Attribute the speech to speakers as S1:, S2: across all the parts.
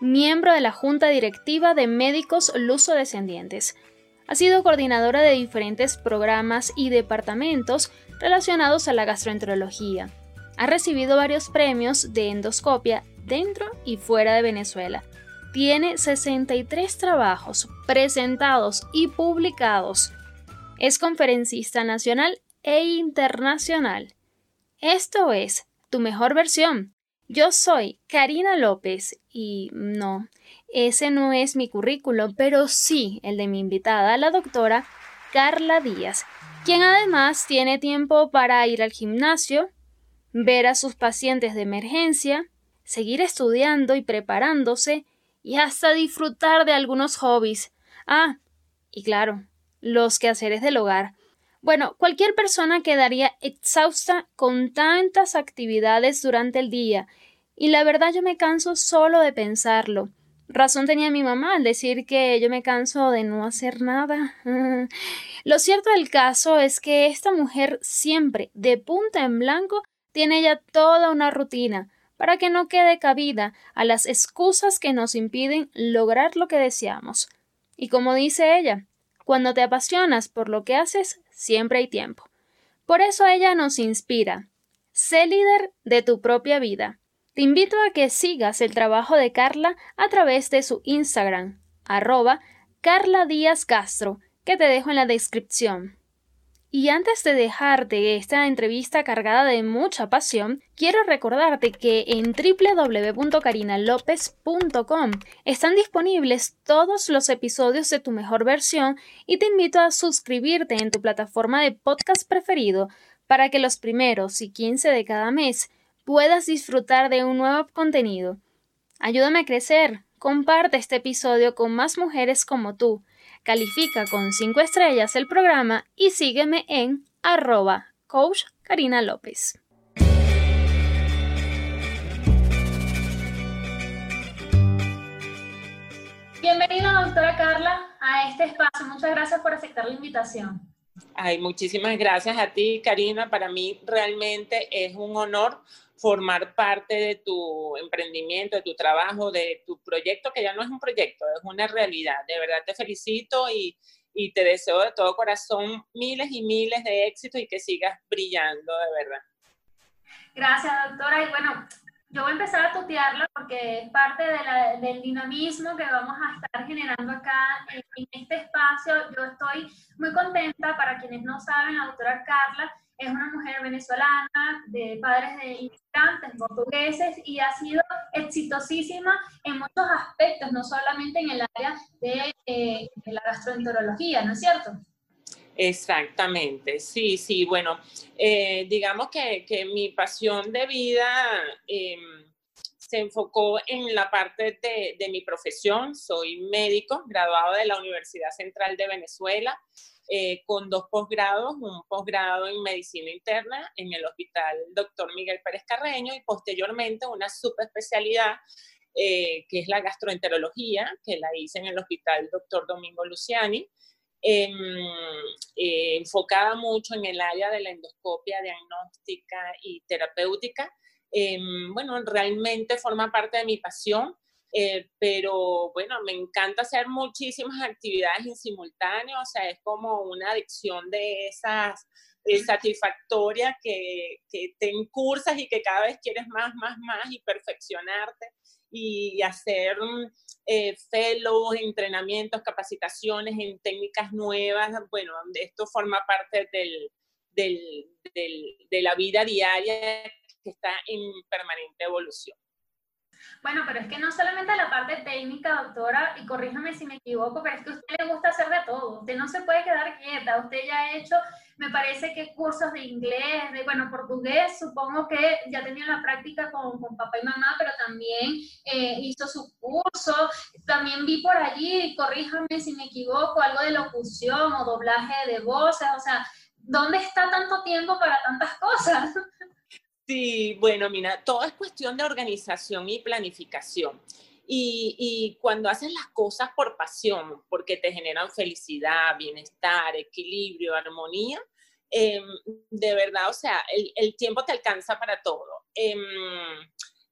S1: miembro de la Junta Directiva de Médicos Luso-Descendientes. Ha sido coordinadora de diferentes programas y departamentos relacionados a la gastroenterología. Ha recibido varios premios de endoscopia dentro y fuera de Venezuela. Tiene 63 trabajos presentados y publicados. Es conferencista nacional e internacional. Esto es tu mejor versión yo soy Karina López y no, ese no es mi currículum, pero sí el de mi invitada, la doctora Carla Díaz, quien además tiene tiempo para ir al gimnasio, ver a sus pacientes de emergencia, seguir estudiando y preparándose y hasta disfrutar de algunos hobbies. Ah, y claro, los quehaceres del hogar. Bueno, cualquier persona quedaría exhausta con tantas actividades durante el día, y la verdad yo me canso solo de pensarlo. Razón tenía mi mamá al decir que yo me canso de no hacer nada. Lo cierto del caso es que esta mujer siempre, de punta en blanco, tiene ya toda una rutina para que no quede cabida a las excusas que nos impiden lograr lo que deseamos. Y como dice ella, cuando te apasionas por lo que haces, siempre hay tiempo. Por eso ella nos inspira. Sé líder de tu propia vida. Te invito a que sigas el trabajo de Carla a través de su Instagram, arroba Carla Díaz Castro, que te dejo en la descripción. Y antes de dejarte esta entrevista cargada de mucha pasión, quiero recordarte que en www.carinalopez.com están disponibles todos los episodios de tu mejor versión y te invito a suscribirte en tu plataforma de podcast preferido para que los primeros y 15 de cada mes puedas disfrutar de un nuevo contenido. Ayúdame a crecer, comparte este episodio con más mujeres como tú Califica con 5 estrellas el programa y sígueme en arroba coach Karina López. Bienvenida, doctora Carla, a este espacio. Muchas gracias por aceptar la invitación.
S2: Ay, muchísimas gracias a ti, Karina. Para mí realmente es un honor formar parte de tu emprendimiento, de tu trabajo, de tu proyecto, que ya no es un proyecto, es una realidad. De verdad te felicito y, y te deseo de todo corazón miles y miles de éxitos y que sigas brillando, de verdad.
S1: Gracias, doctora. Y bueno, yo voy a empezar a tutearla porque es parte de del dinamismo que vamos a estar generando acá en, en, este espacio. Yo estoy muy contenta, para quienes no saben, la doctora Carla es una mujer venezolana, de padres de inmigrantes portugueses y ha sido exitosísima en muchos aspectos, no solamente en el área de, eh, la gastroenterología, ¿no es cierto?
S2: Exactamente, sí, sí, bueno, eh, digamos que, que, mi pasión de vida em, se enfocó en la parte de, de mi profesión, soy médico, graduado de la Universidad Central de Venezuela, eh, con dos posgrados, un posgrado en medicina interna en el Hospital Dr. Miguel Pérez Carreño y posteriormente una subespecialidad eh, que es la gastroenterología, que la hice en el Hospital Dr. Domingo Luciani, em, eh, enfocada mucho en el área de la endoscopia diagnóstica y terapéutica. Em, bueno, realmente forma parte de mi pasión eh, pero bueno, me encanta hacer muchísimas actividades en simultáneo, o sea, es como una adicción de esas eh, satisfactorias que, que, te incursas y que cada vez quieres más, más, más y perfeccionarte y hacer eh, fellows, entrenamientos, capacitaciones en técnicas nuevas, bueno, esto forma parte del, del, del, de la vida diaria que está en permanente evolución.
S1: Bueno, pero es que no solamente la parte técnica, doctora, y corríjame si me equivoco, pero es que a usted le gusta hacer de todo. Usted no se puede quedar quieta. Usted ya ha hecho me parece que cursos de inglés, de, bueno, portugués, supongo que ya tenía la práctica con, con papá y mamá, pero también eh, hizo su curso. También vi por allí, corríjame si me equivoco, algo de locución o doblaje de voces, o sea, ¿dónde está tanto tiempo para tantas cosas?
S2: Sí, bueno, mira, todo es cuestión de organización y planificación. Y, cuando haces las cosas por pasión, porque te generan felicidad, bienestar, equilibrio, armonía, em, de verdad, o sea, el, tiempo te alcanza para todo. Em,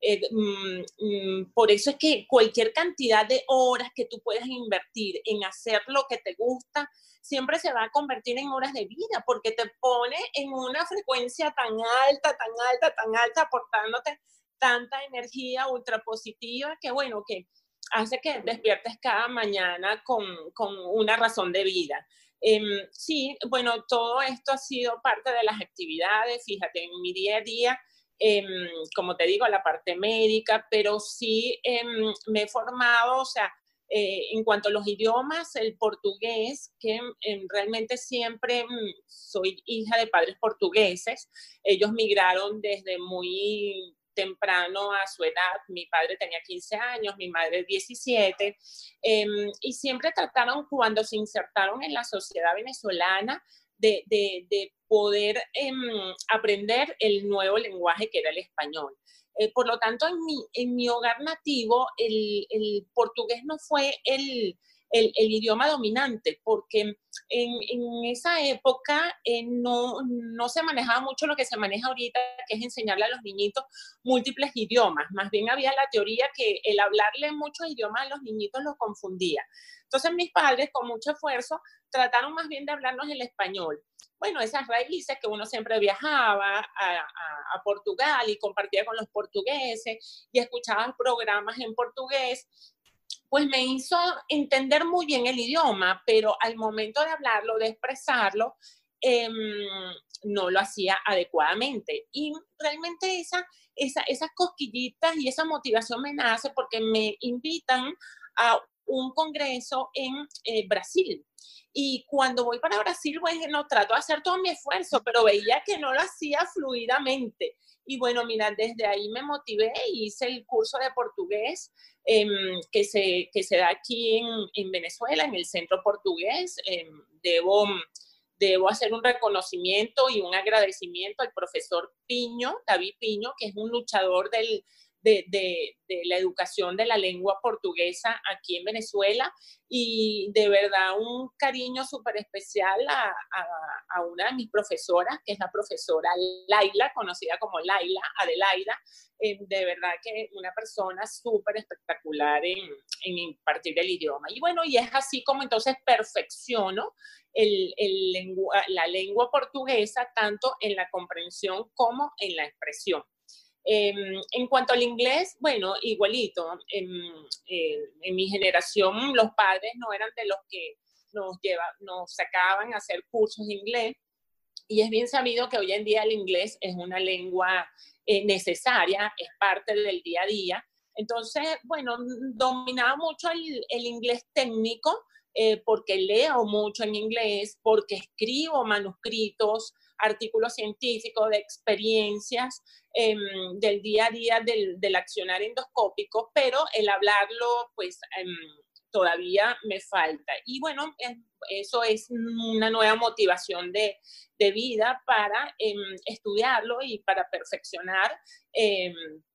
S2: eh, mm, mm, por eso es que cualquier cantidad de horas que tú puedas invertir en hacer lo que te gusta, siempre se va a convertir en horas de vida, porque te pone en una frecuencia tan alta, tan alta, tan alta, aportándote tanta energía ultra positiva que, bueno, que hace que despiertes cada mañana con, con una razón de vida. Em, sí, bueno, todo esto ha sido parte de las actividades, fíjate, en mi día a día, em, como te digo, la parte médica, pero sí em, me he formado, o sea, eh, en cuanto a los idiomas, el portugués, que realmente siempre mm, soy hija de padres portugueses, ellos migraron desde muy temprano a su edad. Mi padre tenía 15 años, mi madre 17, em, y siempre trataron cuando se insertaron en la sociedad venezolana de, poder em, aprender el nuevo lenguaje que era el español. Eh, por lo tanto, en mi, en mi hogar nativo, el, el portugués no fue el, el, idioma dominante, porque en, esa época eh, no, no, se manejaba mucho lo que se maneja ahorita, que es enseñarle a los niñitos múltiples idiomas. Más bien había la teoría que el hablarle muchos idiomas a los niñitos los confundía. Entonces mis padres, con mucho esfuerzo, trataron más bien de hablarnos el español. Bueno, esas raíces que uno siempre viajaba a, a Portugal y compartía con los portugueses y escuchaba programas en portugués, pues me hizo entender muy bien el idioma, pero al momento de hablarlo, de expresarlo, em, no lo hacía adecuadamente. Y realmente esa, esa, esas cosquillitas y esa motivación me nace porque me invitan a un congreso en eh, Brasil. Y cuando voy para Brasil, bueno, trato de hacer todo mi esfuerzo, pero veía que no lo hacía fluidamente. Y bueno, mira, desde ahí me motivé y hice el curso de portugués em, que, se, que se da aquí en, en Venezuela, en el Centro Portugués. Em, debo, debo hacer un reconocimiento y un agradecimiento al profesor Piño, David Piño, que es un luchador del, de, la educación de la lengua portuguesa aquí en Venezuela y de verdad un cariño súper especial a, una de mis profesoras, que es la profesora Laila, conocida como Laila Adelaida, eh, de verdad que una persona súper espectacular en, en, impartir el idioma. Y bueno, y es así como entonces perfecciono el, el la lengua portuguesa tanto en la comprensión como en la expresión. Em, en cuanto al inglés, bueno, igualito. En, eh, en, mi generación los padres no eran de los que nos, lleva, nos sacaban a hacer cursos de inglés. Y es bien sabido que hoy en día el inglés es una lengua eh, necesaria, es parte del día a día. Entonces, bueno, dominaba mucho el, el inglés técnico eh, porque leo mucho en inglés, porque escribo manuscritos, artículos científicos, de experiencias em, del día a día del, del, accionar endoscópico, pero el hablarlo, pues em, todavía me falta. Y bueno, eso es una nueva motivación de, de vida para em, estudiarlo y para perfeccionar,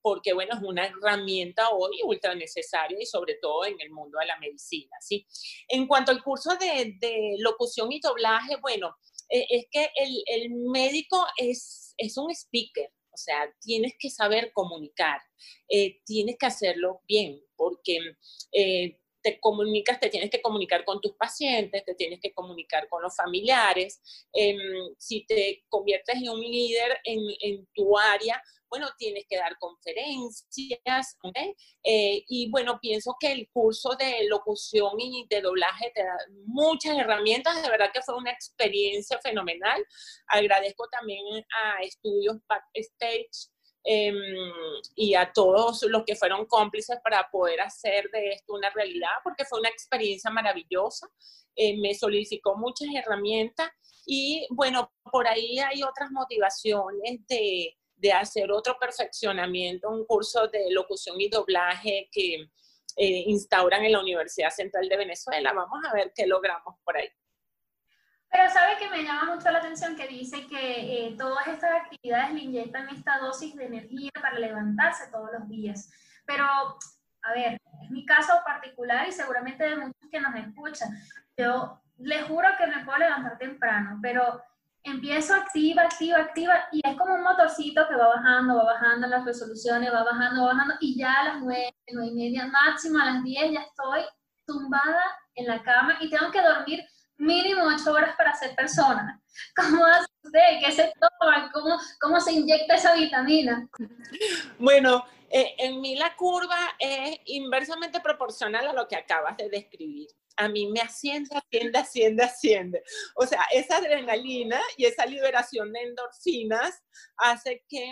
S2: porque bueno, es una herramienta hoy ultra necesaria y sobre todo en el mundo de la medicina. ¿sí? En cuanto al curso de, de locución y doblaje, bueno, eh, es que el, el médico es, es, un speaker, o sea, tienes que saber comunicar, eh, tienes que hacerlo bien, porque eh, te comunicas, te tienes que comunicar con tus pacientes, te tienes que comunicar con los familiares. Em, si te conviertes en un líder en, en tu área, bueno, tienes que dar conferencias, eh, y bueno, pienso que el curso de locución y de doblaje te da muchas herramientas, de verdad que fue una experiencia fenomenal. Agradezco también a Estudios Backstage em, y a todos los que fueron cómplices para poder hacer de esto una realidad, porque fue una experiencia maravillosa, eh, me solidificó muchas herramientas y bueno, por ahí hay otras motivaciones de, de hacer otro perfeccionamiento, un curso de locución y doblaje que eh, instauran en la Universidad Central de Venezuela. Vamos a ver qué logramos por ahí.
S1: Pero sabe que me llama mucho la atención que dice que eh, todas estas actividades le inyectan esta dosis de energía para levantarse todos los días. Pero, a ver, es mi caso particular y seguramente de muchos que nos escuchan. Yo le juro que me puedo levantar temprano, pero empiezo activa, activa, activa, y es como un motorcito que va bajando, va bajando las resoluciones, va bajando, va bajando, y ya a las nueve, nueve y media máximo, a las diez ya estoy tumbada en la cama y tengo que dormir mínimo ocho horas para ser persona. ¿Cómo hace usted? ¿Qué se toma? ¿Cómo, cómo se inyecta esa vitamina?
S2: Bueno, eh, en mí la curva es inversamente proporcional a lo que acabas de describir a mí me asciende, asciende, asciende, asciende. O sea, esa adrenalina y esa liberación de endorfinas hace que,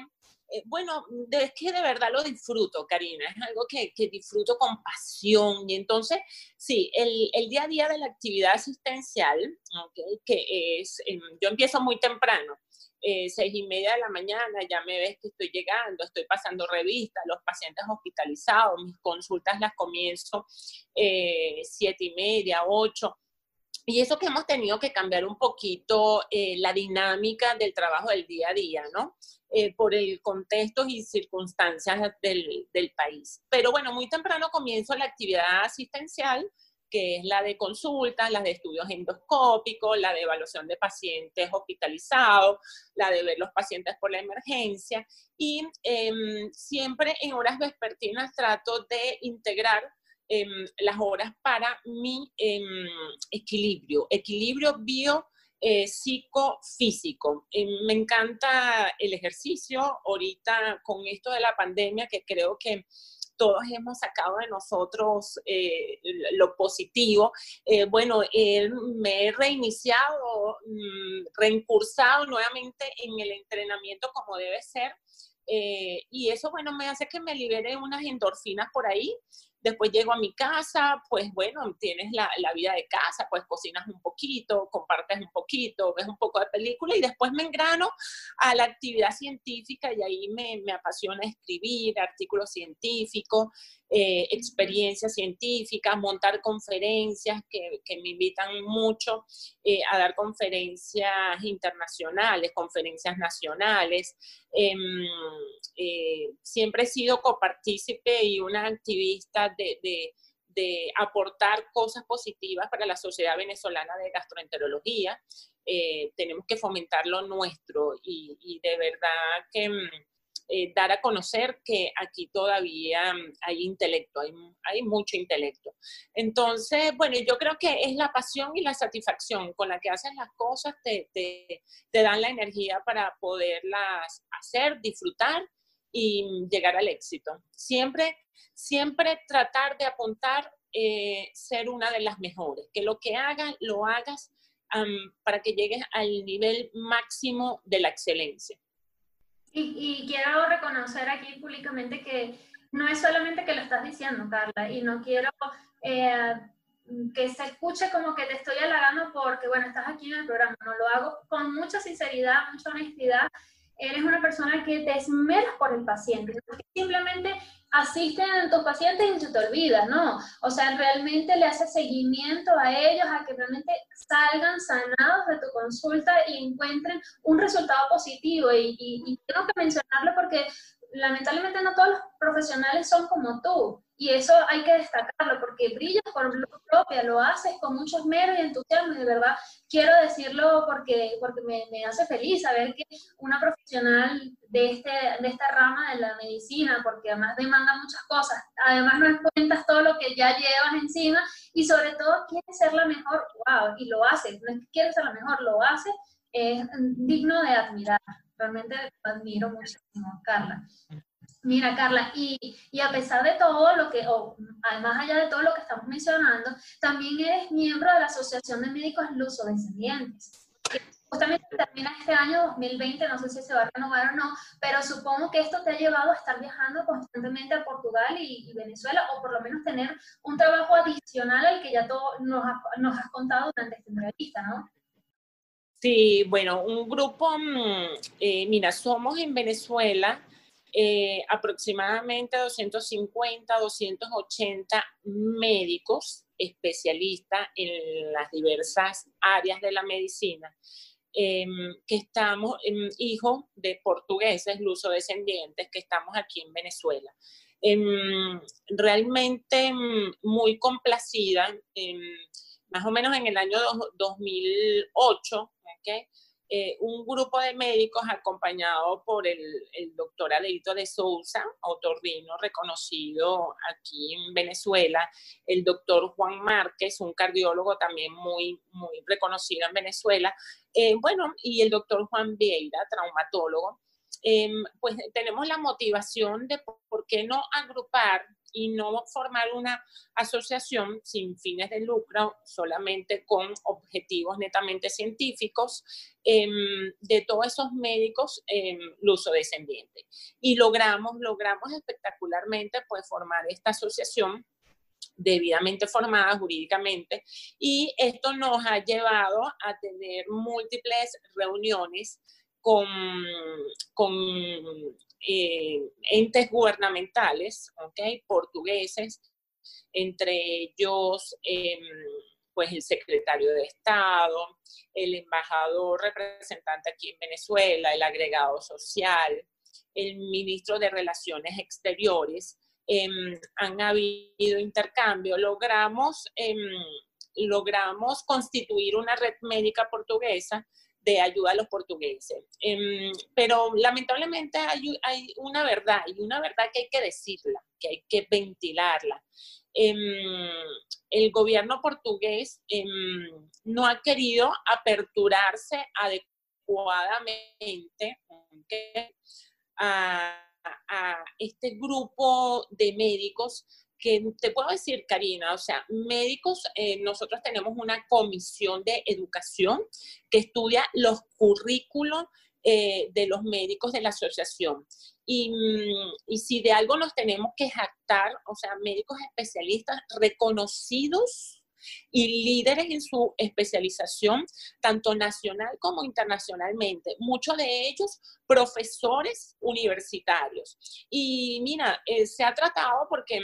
S2: eh, bueno, es que de verdad lo disfruto, Karina, es algo que, disfruto con pasión. Y entonces, sí, el, día a día de la actividad asistencial, okay, que es, em, yo empiezo muy temprano, eh, seis y media de la mañana, ya me ves que estoy llegando, estoy pasando revistas, los pacientes hospitalizados, mis consultas las comienzo eh, siete y media, ocho. Y eso que hemos tenido que cambiar un poquito la dinámica del trabajo del día a día, ¿no? Por el contexto y circunstancias del, del país. Pero bueno, muy temprano comienzo la actividad asistencial que es la de consultas, la de estudios endoscópicos, la de evaluación de pacientes hospitalizados, la de ver los pacientes por la emergencia. Y em, siempre en horas vespertinas trato de integrar em, las horas para mi em, equilibrio, equilibrio bio. Eh, psicofísico. me encanta el ejercicio ahorita con esto de la pandemia que creo que todos hemos sacado de nosotros eh, lo positivo. Eh, bueno, me he reiniciado, mm, reincursado nuevamente en el entrenamiento como debe ser. Eh, y eso, bueno, me hace que me libere unas endorfinas por ahí Después llego a mi casa, pues bueno, tienes la, la, vida de casa, pues cocinas un poquito, compartes un poquito, ves un poco de película y después me engrano a la actividad científica y ahí me, me apasiona escribir artículos científicos, eh, experiencias científicas, montar conferencias que, que me invitan mucho eh, a dar conferencias internacionales, conferencias nacionales. Em, eh, siempre he sido copartícipe y una activista de, de, de, aportar cosas positivas para la sociedad venezolana de gastroenterología. tenemos que fomentar lo nuestro y, y de verdad que mm, eh, dar a conocer que aquí todavía mm, hay intelecto, hay, hay, mucho intelecto. Entonces, bueno, yo creo que es la pasión y la satisfacción con la que haces las cosas, te, te, te dan la energía para poderlas hacer, disfrutar y mm, llegar al éxito. Siempre, siempre tratar de apuntar eh, ser una de las mejores, que lo que hagas, lo hagas para que llegues al nivel máximo de la excelencia.
S1: Y, quiero reconocer aquí públicamente que no es solamente que lo estás diciendo, Carla, y no quiero eh, que se escuche como que te estoy halagando porque, bueno, estás aquí en el programa, no lo hago con mucha sinceridad, mucha honestidad. Eres una persona que te esmeras por el paciente, simplemente asisten a tus pacientes y se te olvida, ¿no? O sea, realmente le haces seguimiento a ellos, a que realmente salgan sanados de tu consulta y encuentren un resultado positivo. Y, y tengo que mencionarlo porque lamentablemente no todos los profesionales son como tú. Y eso hay que destacarlo porque brillas por luz propia, lo haces con mucho esmero y entusiasmo de verdad quiero decirlo porque, porque me, hace feliz saber que una profesional de, este, de esta rama de la medicina, porque además demanda muchas cosas, además no cuentas todo lo que ya llevas encima y sobre todo quiere ser la mejor, wow, y lo hace, no es que quiere ser la mejor, lo hace, es digno de admirar. Realmente admiro muchísimo, Carla. Mira, Carla, y, y, a pesar de todo lo que, o además allá de todo lo que estamos mencionando, también eres miembro de la Asociación de Médicos Luso-Descendientes. justamente termina este año 2020, no sé si se va a renovar o no, pero supongo que esto te ha llevado a estar viajando constantemente a Portugal y, Venezuela, o por lo menos tener un trabajo adicional al que ya todo nos, nos has contado durante esta entrevista, ¿no?
S2: Sí, bueno, un grupo, mm, eh, mira, somos en Venezuela eh, aproximadamente 250, 280 médicos especialistas en las diversas áreas de la medicina, em, que estamos, em, hijos de portugueses, luso-descendientes, que estamos aquí en Venezuela. Em, realmente muy complacida, más o menos en el año 2008, eh, un grupo de médicos acompañado por el, doctor Adelito de Sousa, otorrino reconocido aquí en Venezuela, el doctor Juan Márquez, un cardiólogo también muy, muy reconocido en Venezuela, eh, bueno, y el doctor Juan Vieira, traumatólogo. Em, pues tenemos la motivación de por qué no agrupar y no formar una asociación sin fines de lucro, solamente con objetivos netamente científicos, em, de todos esos médicos eh, luso-descendientes. Y logramos, logramos espectacularmente pues, formar esta asociación debidamente formada jurídicamente y esto nos ha llevado a tener múltiples reuniones con, con eh, entes gubernamentales, ¿okay? portugueses, entre ellos em, pues el secretario de Estado, el embajador representante aquí en Venezuela, el agregado social, el ministro de Relaciones Exteriores, em, han habido intercambio. Logramos, em, logramos constituir una red médica portuguesa de ayuda a los portugueses. Em, pero lamentablemente hay, una verdad, y una verdad que hay que decirla, que hay que ventilarla. Em, el gobierno portugués em, no ha querido aperturarse adecuadamente a este grupo de médicos que te puedo decir, Karina, o sea, médicos, eh, nosotros tenemos una comisión de educación que estudia los currículos eh, de los médicos de la asociación. Y, mm, y, si de algo nos tenemos que jactar, o sea, médicos especialistas reconocidos y líderes en su especialización, tanto nacional como internacionalmente. Muchos de ellos profesores universitarios. Y mira, eh, se ha tratado porque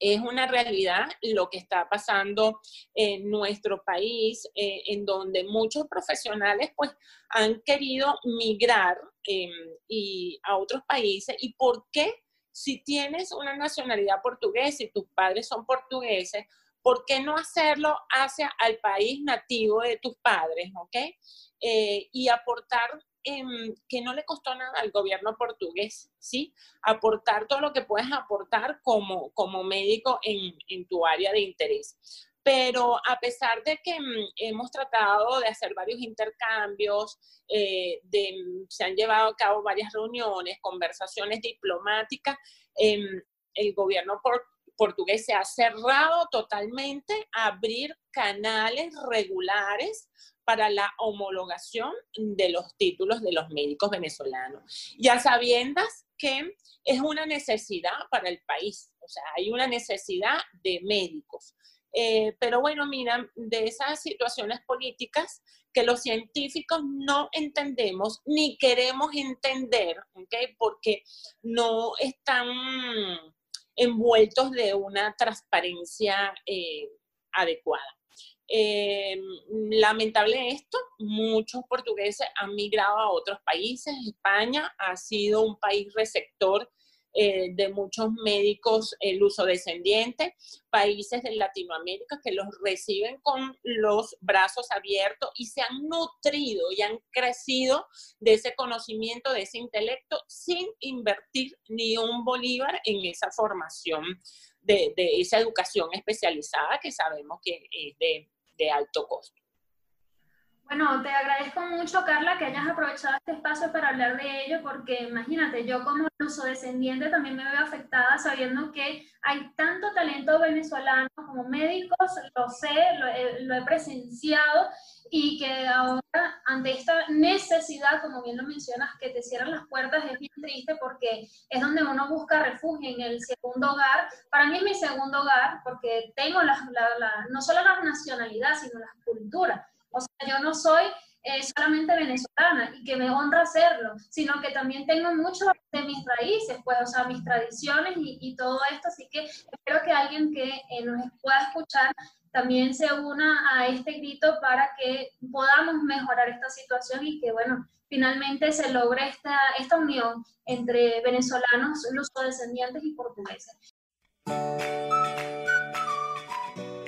S2: es una realidad lo que está pasando en nuestro país, eh, en donde muchos profesionales pues han querido migrar em, y a otros países. ¿Y por qué? Si tienes una nacionalidad portuguesa y tus padres son portugueses, ¿por qué no hacerlo hacia el país nativo de tus padres, ok? Eh, y aportar que no le costó nada al gobierno portugués, ¿sí? Aportar todo lo que puedes aportar como, como médico en, en tu área de interés. Pero a pesar de que mm, hemos tratado de hacer varios intercambios, eh, de, mm, se han llevado a cabo varias reuniones, conversaciones diplomáticas, em, el gobierno portugués se ha cerrado totalmente a abrir canales regulares para la homologación de los títulos de los médicos venezolanos. Ya sabiendas que es una necesidad para el país, o sea, hay una necesidad de médicos. Eh, pero bueno, mira, de esas situaciones políticas que los científicos no entendemos ni queremos entender, ¿okay? porque no están envueltos de una transparencia eh, adecuada. Eh, lamentable esto, muchos portugueses han migrado a otros países. España ha sido un país receptor eh, de muchos médicos el uso descendiente, países de Latinoamérica que los reciben con los brazos abiertos y se han nutrido y han crecido de ese conocimiento, de ese intelecto, sin invertir ni un bolívar en esa formación de, de esa educación especializada que sabemos que es de de alto costo.
S1: Bueno, te agradezco mucho, Carla, que hayas aprovechado este espacio para hablar de ello, porque imagínate, yo como uso descendiente también me veo afectada sabiendo que hay tanto talento venezolano como médicos, lo sé, lo he, presenciado y que ahora ante esta necesidad, como bien lo mencionas, que te cierran las puertas es bien triste porque es donde uno busca refugio en el segundo hogar. Para mí es mi segundo hogar porque tengo la, no solo la nacionalidad, sino la cultura. O sea, yo no soy eh, solamente venezolana y que me honra hacerlo, sino que también tengo mucho de mis raíces, pues, o sea, mis tradiciones y, todo esto, así que espero que alguien que eh, nos pueda escuchar también se una a este grito para que podamos mejorar esta situación y que, bueno, finalmente se logre esta, esta unión entre venezolanos, descendientes y portugueses.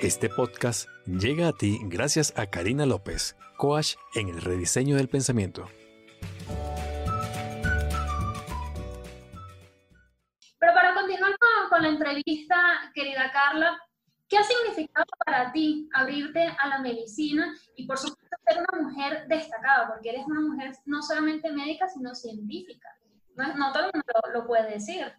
S3: Este podcast llega a ti gracias a Karina López, coach en el rediseño del pensamiento.
S1: Pero para continuar con la entrevista, querida Carla, ¿Qué ha significado para ti abrirte a la medicina y por supuesto ser una mujer destacada? Porque eres una mujer no solamente médica, sino científica. No, todo el mundo lo, puede decir.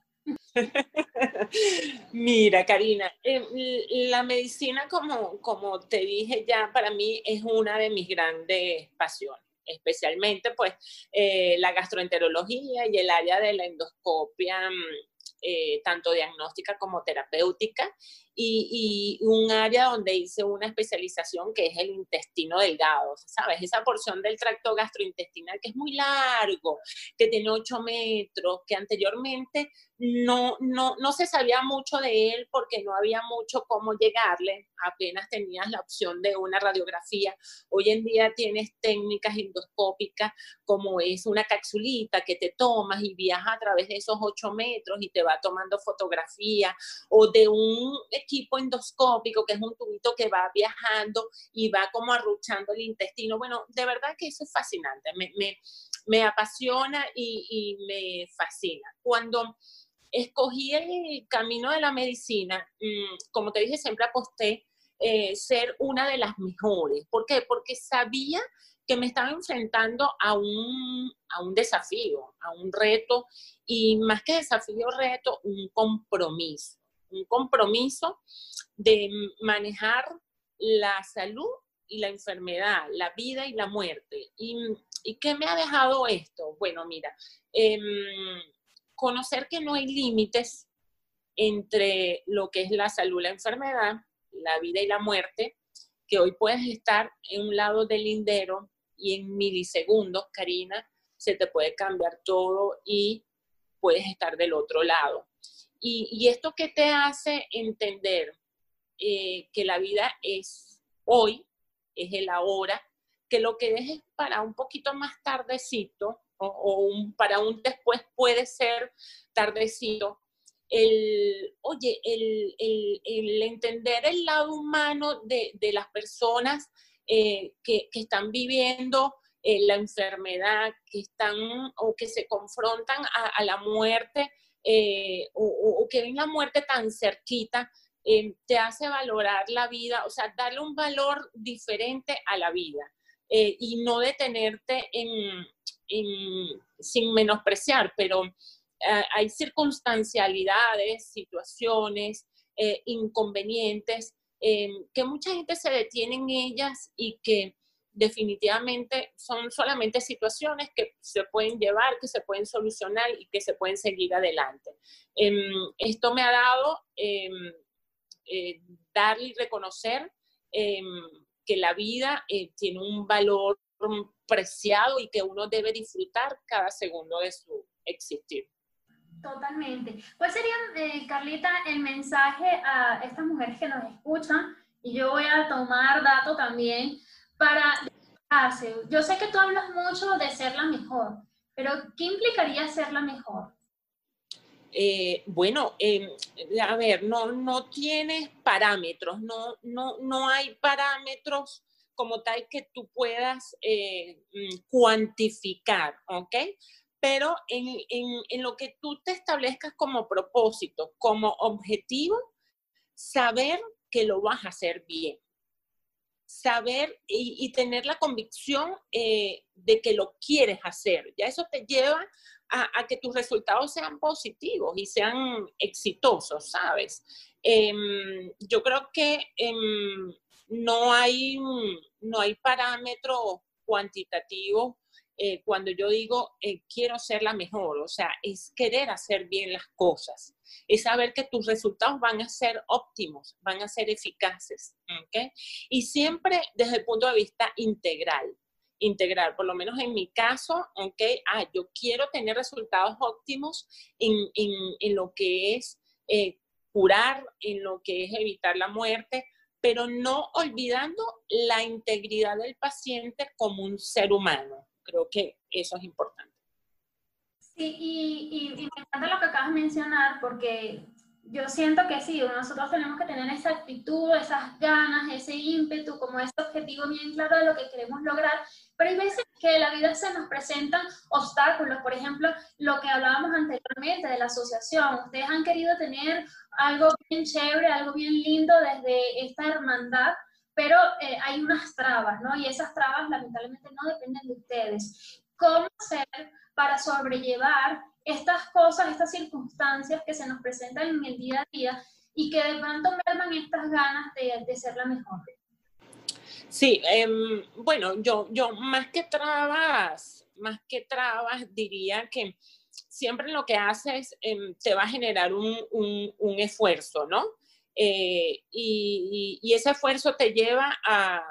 S2: Mira, Karina, eh, la medicina, como, como te dije ya, para mí es una de mis grandes pasiones especialmente pues eh, la gastroenterología y el área de la endoscopia, mm, eh, tanto diagnóstica como terapéutica y, un área donde hice una especialización que es el intestino delgado, ¿sabes? Esa porción del tracto gastrointestinal que es muy largo, que tiene 8 metros, que anteriormente no, no, no se sabía mucho de él porque no había mucho cómo llegarle, apenas tenías la opción de una radiografía. Hoy en día tienes técnicas endoscópicas como es una capsulita que te tomas y viaja a través de esos 8 metros y te va tomando fotografía o de un equipo endoscópico que es un tubito que va viajando y va como arruchando el intestino. Bueno, de verdad que eso es fascinante, me, me, me apasiona y, y me fascina. Cuando escogí el camino de la medicina, mm, como te dije, siempre aposté eh, ser una de las mejores. ¿Por qué? Porque sabía que me estaba enfrentando a un, a un desafío, a un reto, y más que desafío, reto, un compromiso. Un compromiso de manejar la salud y la enfermedad, la vida y la muerte. ¿Y, ¿y qué me ha dejado esto? Bueno, mira, eh, conocer que no hay límites entre lo que es la salud, la enfermedad, la vida y la muerte, que hoy puedes estar en un lado del lindero y en milisegundos, Karina, se te puede cambiar todo y puedes estar del otro lado. Y, esto que te hace entender eh, que la vida es hoy, es el ahora, que lo que dejes para un poquito más tardecito o, para un después puede ser tardecito. El, oye, el, entender el lado humano de, las personas eh, que, están viviendo eh, la enfermedad, que están o que se confrontan a, la muerte eh, o, que ven la muerte tan cerquita, te hace valorar la vida, o sea, darle un valor diferente a la vida y no detenerte en, sin menospreciar, pero eh, hay circunstancialidades, situaciones, eh, inconvenientes, eh, que mucha gente se detiene en ellas y que definitivamente son solamente situaciones que se pueden llevar, que se pueden solucionar y que se pueden seguir adelante. Em, esto me ha dado em, darle y reconocer em, que la vida tiene un valor preciado y que uno debe disfrutar cada segundo de su existir.
S1: Totalmente. ¿Cuál sería, eh, Carlita, el mensaje a estas mujeres que nos escuchan? Y yo voy a tomar dato también para hacer. Yo sé que tú hablas mucho de ser la mejor, pero ¿qué implicaría ser la mejor?
S2: Eh, bueno, em, a ver, no, no tienes parámetros, no, no, no hay parámetros como tal que tú puedas eh, mm, cuantificar, ¿ok? Pero en, en, lo que tú te establezcas como propósito, como objetivo, saber que lo vas a hacer bien. Saber y, tener la convicción eh, de que lo quieres hacer. Ya eso te lleva a, que tus resultados sean positivos y sean exitosos, ¿sabes? Em, yo creo que em, no hay, no hay parámetro cuantitativo eh, cuando yo digo eh, quiero ser la mejor, o sea, es querer hacer bien las cosas, es saber que tus resultados van a ser óptimos, van a ser eficaces, ¿ok? Y siempre desde el punto de vista integral, integral, por lo menos en mi caso, ¿ok? Ah, yo quiero tener resultados óptimos en, en, lo que es eh, curar, en lo que es evitar la muerte, pero no olvidando la integridad del paciente como un ser humano. Creo que eso es importante.
S1: Sí, y, me encanta lo que acabas de mencionar porque yo siento que sí, nosotros tenemos que tener esa actitud, esas ganas, ese ímpetu, como ese objetivo bien claro de lo que queremos lograr, pero hay veces que en la vida se nos presentan obstáculos, por ejemplo, lo que hablábamos anteriormente de la asociación, ustedes han querido tener algo bien chévere, algo bien lindo desde esta hermandad, pero eh, hay unas trabas, ¿no? Y esas trabas lamentablemente no dependen de ustedes. ¿Cómo hacer para sobrellevar estas cosas, estas circunstancias que se nos presentan en el día a día y que de pronto merman estas ganas de, de ser la mejor?
S2: Sí, em, bueno, yo, yo más que trabas, más que trabas, diría que siempre lo que haces em, te va a generar un, un, un esfuerzo, ¿no? Eh, y, ese esfuerzo te lleva a,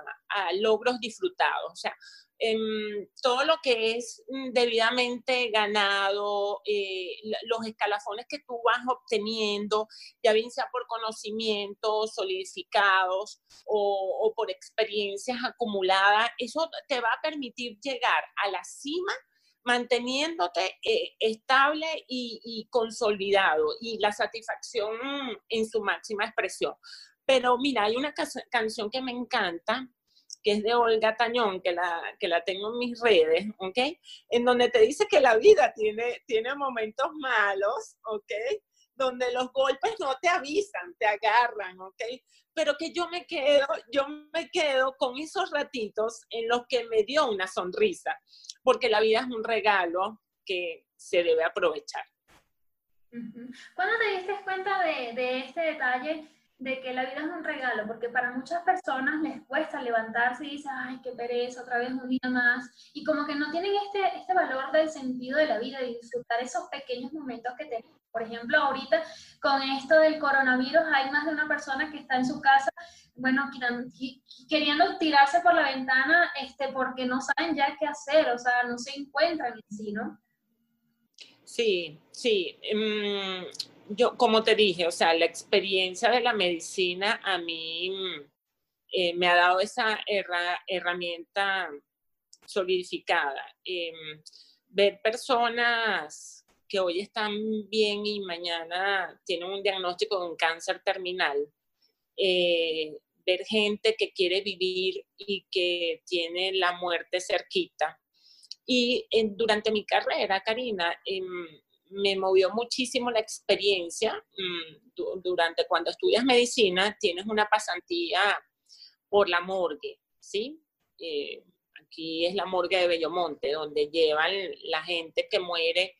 S2: logros disfrutados. O sea, em, todo lo que es debidamente ganado, eh, los escalafones que tú vas obteniendo, ya bien sea por conocimientos solidificados o por experiencias acumuladas, eso te va a permitir llegar a la cima manteniéndote eh, estable y, consolidado y la satisfacción en su máxima expresión. Pero mira, hay una canción que me encanta, que es de Olga Tañón, que la, que la tengo en mis redes, ¿ok? En donde te dice que la vida tiene, tiene momentos malos, ¿ok? Donde los golpes no te avisan, te agarran, ¿ok? Pero que yo me quedo, yo me quedo con esos ratitos en los que me dio una sonrisa porque la vida es un regalo que se debe aprovechar.
S1: ¿Cuándo te diste cuenta de, este detalle de que la vida es un regalo? Porque para muchas personas les cuesta levantarse y dicen, ay, qué pereza, otra vez un día más. Y como que no tienen este, este valor del sentido de la vida y disfrutar esos pequeños momentos que tenemos. Por ejemplo, ahorita con esto del coronavirus hay más de una persona que está en su casa bueno, queriendo tirarse por la ventana este, porque no saben ya qué hacer, o sea, no se encuentran en sí, ¿no?
S2: Sí, sí. Em, yo, como te dije, o sea, la experiencia de la medicina a mí eh, me ha dado esa herramienta solidificada. Em, ver personas que hoy están bien y mañana tienen un diagnóstico de un cáncer terminal, eh, ver gente que quiere vivir y que tiene la muerte cerquita. Y durante mi carrera, Karina, em, me movió muchísimo la experiencia. Mm, durante cuando estudias medicina, tienes una pasantía por la morgue, ¿sí? Eh, aquí es la morgue de Bellomonte, donde llevan la gente que muere,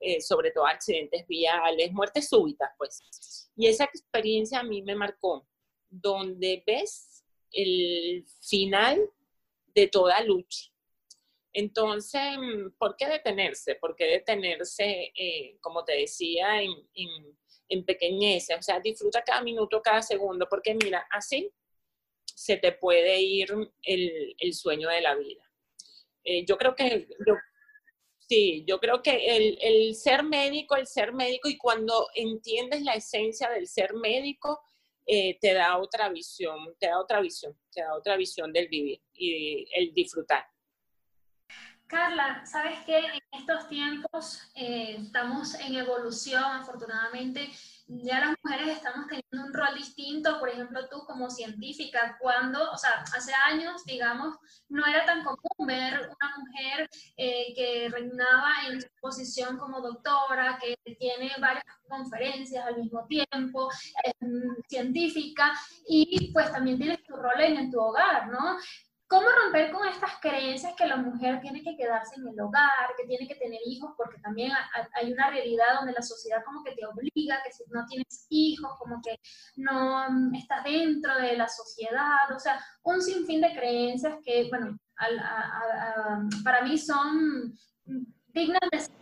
S2: eh, sobre todo accidentes viales, muertes súbitas, pues. Y esa experiencia a mí me marcó donde ves el final de toda lucha. Entonces, ¿por qué detenerse? ¿Por qué detenerse, eh, como te decía, en, en, pequeñez? O sea, disfruta cada minuto, cada segundo, porque mira, así se te puede ir el, sueño de la vida. Eh, yo creo que, sí, yo creo que el, el ser médico, el ser médico, y cuando entiendes la esencia del ser médico, eh, te da otra visión, te da otra visión, te da otra visión del vivir y el disfrutar.
S1: Carla, sabes que en estos tiempos eh, estamos en evolución, afortunadamente ya las mujeres estamos teniendo un rol distinto, por ejemplo, tú como científica, cuando, o sea, hace años, digamos, no era tan común ver una mujer eh, que reinaba en su posición como doctora, que tiene varias conferencias al mismo tiempo, científica, y pues también tienes tu rol en, tu hogar, ¿no? ¿Cómo romper con estas creencias que la mujer tiene que quedarse en el hogar, que tiene que tener hijos? Porque también hay una realidad donde la sociedad como que te obliga, que si no tienes hijos, como que no mm, estás dentro de la sociedad, o sea, un sinfín de creencias que, bueno, para mí son dignas de ser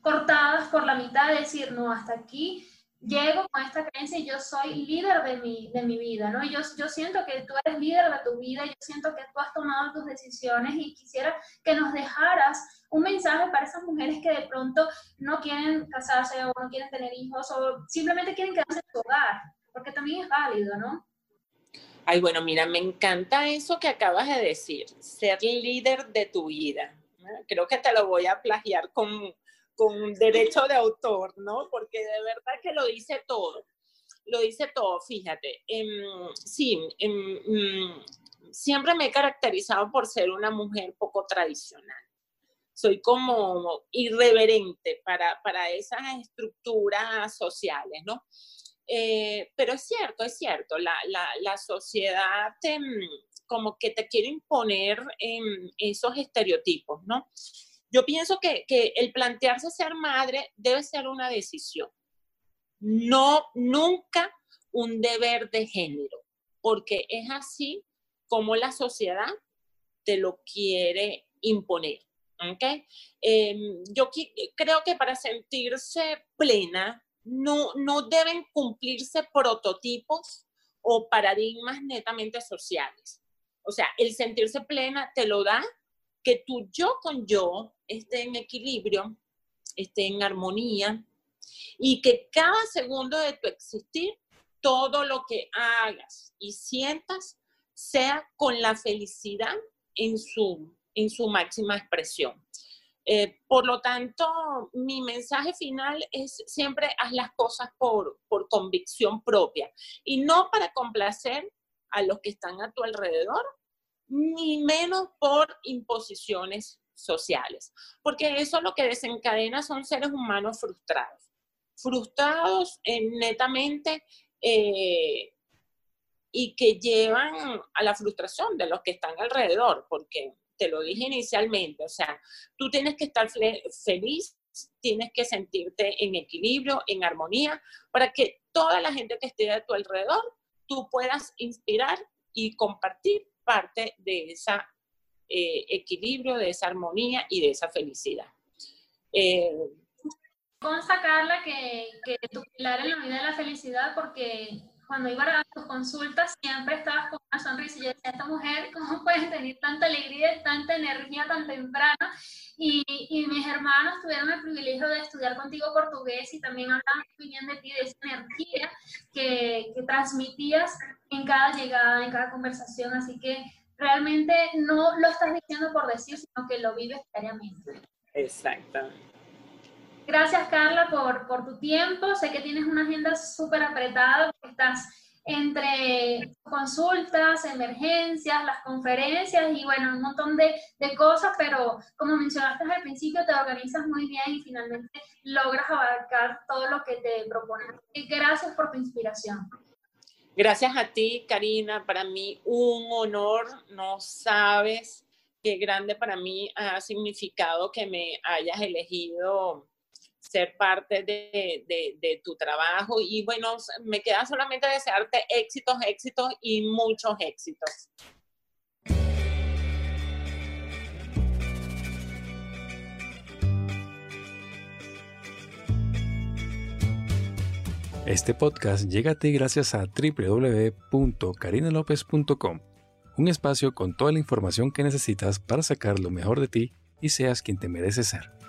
S1: cortadas por la mitad, de decir, no, hasta aquí llego con esta creencia y yo soy líder de mi, de mi vida, ¿no? Yo, yo siento que tú eres líder de tu vida, yo siento que tú has tomado tus decisiones y quisiera que nos dejaras un mensaje para esas mujeres que de pronto no quieren casarse o no quieren tener hijos o simplemente quieren quedarse en su hogar, porque también es válido, ¿no?
S2: Ay, bueno, mira, me encanta eso que acabas de decir, ser líder de tu vida. Creo que te lo voy a plagiar con, con derecho de autor, ¿no? Porque de verdad que lo dice todo. Lo dice todo, fíjate. Em, sí, em, mm, siempre me he caracterizado por ser una mujer poco tradicional. Soy como irreverente para, para esas estructuras sociales, ¿no? Eh, pero es cierto, es cierto, la, la, la sociedad te, mm, como que te quiere imponer esos estereotipos, ¿no? Yo pienso que, el plantearse ser madre debe ser una decisión, no nunca un deber de género, porque es así como la sociedad te lo quiere imponer. ¿okay? Em, yo creo que para sentirse plena no, no deben cumplirse prototipos o paradigmas netamente sociales. O sea, el sentirse plena te lo da que tu yo con yo esté en equilibrio, esté en armonía y que cada segundo de tu existir, todo lo que hagas y sientas sea con la felicidad en su, en su máxima expresión. Eh, por lo tanto, mi mensaje final es siempre haz las cosas por, por convicción propia y no para complacer a los que están a tu alrededor, ni menos por imposiciones sociales, porque eso lo que desencadena son seres humanos frustrados, frustrados netamente eh, y que llevan a la frustración de los que están alrededor, porque te lo dije inicialmente, o sea, tú tienes que estar feliz, tienes que sentirte en equilibrio, en armonía, para que toda la gente que esté a tu alrededor, tú puedas inspirar y compartir parte de ese eh, equilibrio, de esa armonía y de esa felicidad.
S1: Eh, Consta, Carla, que, que tu pilar en la vida es la felicidad porque cuando iba a tus consultas siempre estabas con una sonrisa y yo decía, esta mujer, ¿cómo puede tener tanta alegría tanta energía tan temprano? Y, y, mis hermanos tuvieron el privilegio de estudiar contigo portugués y también hablaban muy bien de ti, de esa energía que, que transmitías en cada llegada, en cada conversación, así que realmente no lo estás diciendo por decir, sino que lo vives diariamente.
S2: Exactamente.
S1: Gracias, Carla, por, por tu tiempo. Sé que tienes una agenda súper apretada, entre consultas, emergencias, las conferencias y bueno, un montón de, de, cosas, pero como mencionaste al principio, te organizas muy bien y finalmente logras abarcar todo lo que te propones. Gracias por tu inspiración.
S2: Gracias a ti, Karina. Para mí un honor. No sabes qué grande para mí ha significado que me hayas elegido ser parte de, tu trabajo. Y bueno, me queda solamente desearte éxitos, éxitos y muchos éxitos.
S3: Este podcast llega a ti gracias a www.carinalopez.com, un espacio con toda la información que necesitas para sacar lo mejor de ti y seas quien te mereces ser.